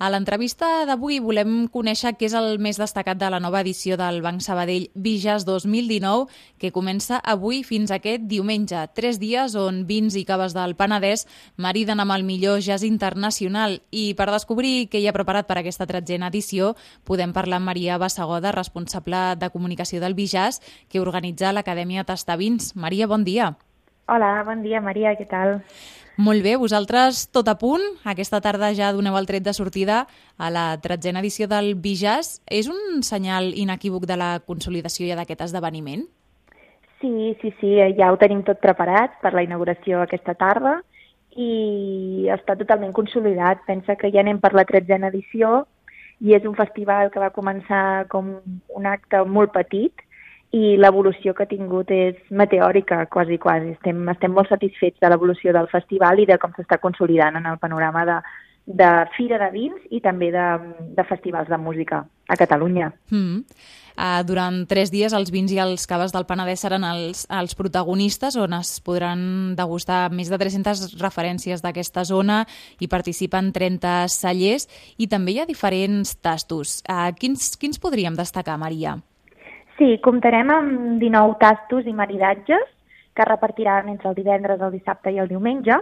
A l'entrevista d'avui volem conèixer què és el més destacat de la nova edició del Banc Sabadell Vijas 2019, que comença avui fins aquest diumenge. Tres dies on vins i caves del Penedès mariden amb el millor jazz internacional. I per descobrir què hi ha preparat per aquesta tretzena edició, podem parlar amb Maria Bassagoda, responsable de comunicació del Vijas, que organitza l'Acadèmia Tastavins. Maria, bon dia. Hola, bon dia, Maria, què tal? Molt bé, vosaltres tot a punt. Aquesta tarda ja doneu el tret de sortida a la tretzena edició del Bijàs. És un senyal inequívoc de la consolidació ja d'aquest esdeveniment? Sí, sí, sí, ja ho tenim tot preparat per la inauguració aquesta tarda i està totalment consolidat. Pensa que ja anem per la tretzena edició i és un festival que va començar com un acte molt petit i l'evolució que ha tingut és meteòrica, quasi, quasi. Estem, estem molt satisfets de l'evolució del festival i de com s'està consolidant en el panorama de, de fira de vins i també de, de festivals de música a Catalunya. Mm. Uh, durant tres dies els vins i els caves del Penedès seran els, els protagonistes on es podran degustar més de 300 referències d'aquesta zona i participen 30 cellers i també hi ha diferents tastos. Uh, quins, quins podríem destacar, Maria? Sí, comptarem amb 19 tastos i maridatges que repartiran entre el divendres, el dissabte i el diumenge,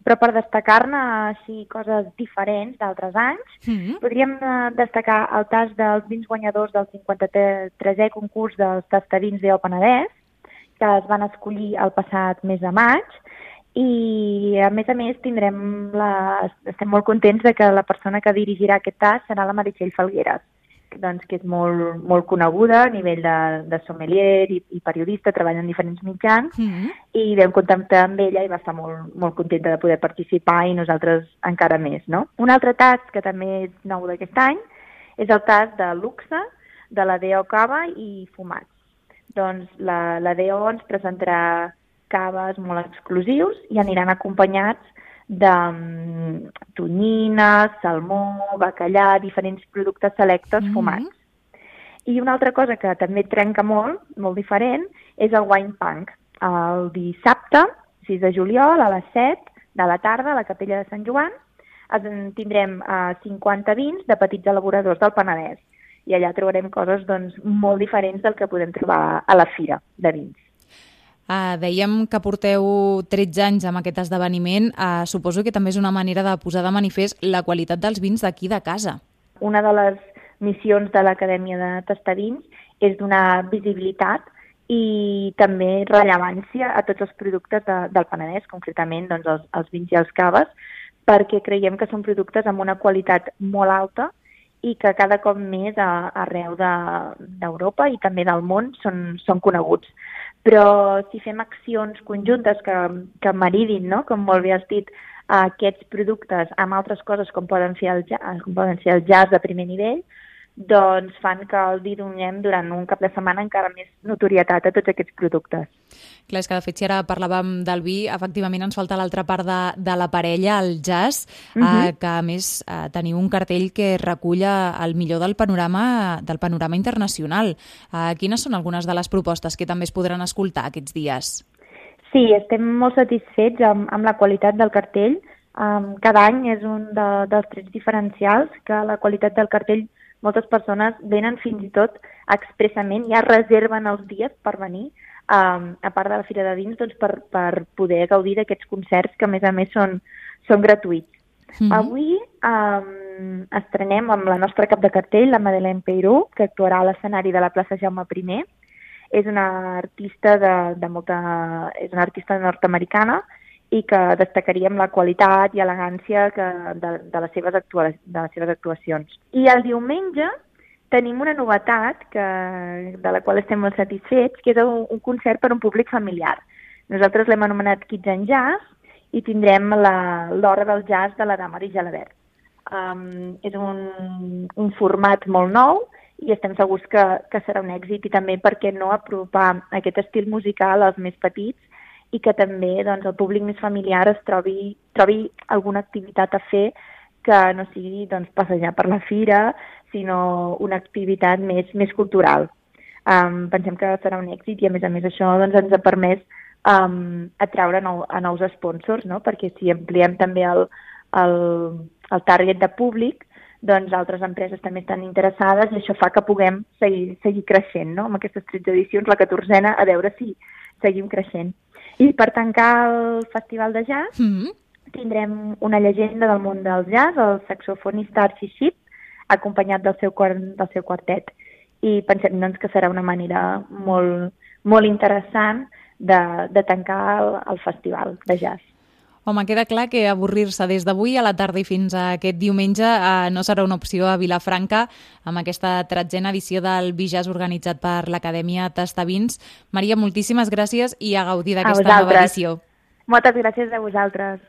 però per destacar-ne així coses diferents d'altres anys, mm -hmm. podríem eh, destacar el tast dels vins guanyadors del 53è concurs dels tastadins del Penedès, que es van escollir el passat mes de maig, i a més a més tindrem la... estem molt contents de que la persona que dirigirà aquest tast serà la Meritxell Falgueres, doncs, que és molt, molt coneguda a nivell de, de sommelier i, i periodista, treballa en diferents mitjans, mm -hmm. i vam contactar amb ella i va estar molt, molt contenta de poder participar i nosaltres encara més. No? Un altre tast que també és nou d'aquest any és el tast de luxe, de la DO Cava i fumats. Doncs la, la DO ens presentarà caves molt exclusius i aniran acompanyats de um, tonyina, salmó, bacallà, diferents productes selectes mm -hmm. fumats. I una altra cosa que també trenca molt, molt diferent, és el wine punk. El dissabte, 6 de juliol, a les 7 de la tarda, a la capella de Sant Joan, tindrem uh, 50 vins de petits elaboradors del Penedès. I allà trobarem coses doncs, molt diferents del que podem trobar a la fira de vins. Uh, dèiem que porteu 13 anys amb aquest esdeveniment. Uh, suposo que també és una manera de posar de manifest la qualitat dels vins d'aquí de casa. Una de les missions de l'Acadèmia de Tastadins és donar visibilitat i també rellevància a tots els productes de, del Penedès, concretament doncs, els, els vins i els caves, perquè creiem que són productes amb una qualitat molt alta i que cada cop més a, arreu d'Europa de, i també del món són, són coneguts però si fem accions conjuntes que, que maridin, no? com molt bé has dit, aquests productes amb altres coses com poden, fer el, com poden ser el jazz de primer nivell, doncs fan que el dir donem durant un cap de setmana encara més notorietat a tots aquests productes. Clar, és que de fet si ara parlàvem del vi, efectivament ens falta l'altra part de, de la parella, el jazz, uh -huh. eh, mhm. que a més eh, teniu un cartell que recull el millor del panorama del panorama internacional. Eh, quines són algunes de les propostes que també es podran escoltar aquests dies? Sí, estem molt satisfets amb, amb la qualitat del cartell. Um, cada any és un de, dels trets diferencials que la qualitat del cartell moltes persones venen fins i tot expressament, ja reserven els dies per venir, um, a part de la Fira de Vins, doncs per, per poder gaudir d'aquests concerts que a més a més són, són gratuïts. Mm -hmm. Avui um, estrenem amb la nostra cap de cartell, la Madeleine Peiró, que actuarà a l'escenari de la plaça Jaume I. És una artista de, de molta... és una artista nord-americana i que destacaríem la qualitat i elegància que, de, de, les seves de les seves actuacions. I el diumenge tenim una novetat que, de la qual estem molt satisfets, que és un, un concert per a un públic familiar. Nosaltres l'hem anomenat Kids and Jazz i tindrem l'hora del jazz de la Dama i Gelabert. Um, és un, un format molt nou i estem segurs que, que serà un èxit i també perquè no apropar aquest estil musical als més petits i que també doncs, el públic més familiar es trobi, trobi alguna activitat a fer que no sigui doncs, passejar per la fira, sinó una activitat més, més cultural. Um, pensem que serà un èxit i a més a més això doncs, ens ha permès um, atraure nou, a nous sponsors, no? perquè si ampliem també el, el, el target de públic, doncs altres empreses també estan interessades i això fa que puguem seguir, seguir creixent, no? Amb aquestes 13 edicions, la 14a, a veure si seguim creixent. I per tancar el Festival de Jazz, mm -hmm. tindrem una llegenda del món del jazz, el saxofonista Archie Sheep, acompanyat del seu, del seu quartet. I pensem doncs, que serà una manera molt, molt interessant de, de tancar el, el festival de jazz. Home, queda clar que avorrir-se des d'avui a la tarda i fins a aquest diumenge eh, no serà una opció a Vilafranca amb aquesta tretzena edició del Bijàs organitzat per l'Acadèmia Tastavins. Maria, moltíssimes gràcies i a gaudir d'aquesta nova edició. Moltes gràcies a vosaltres.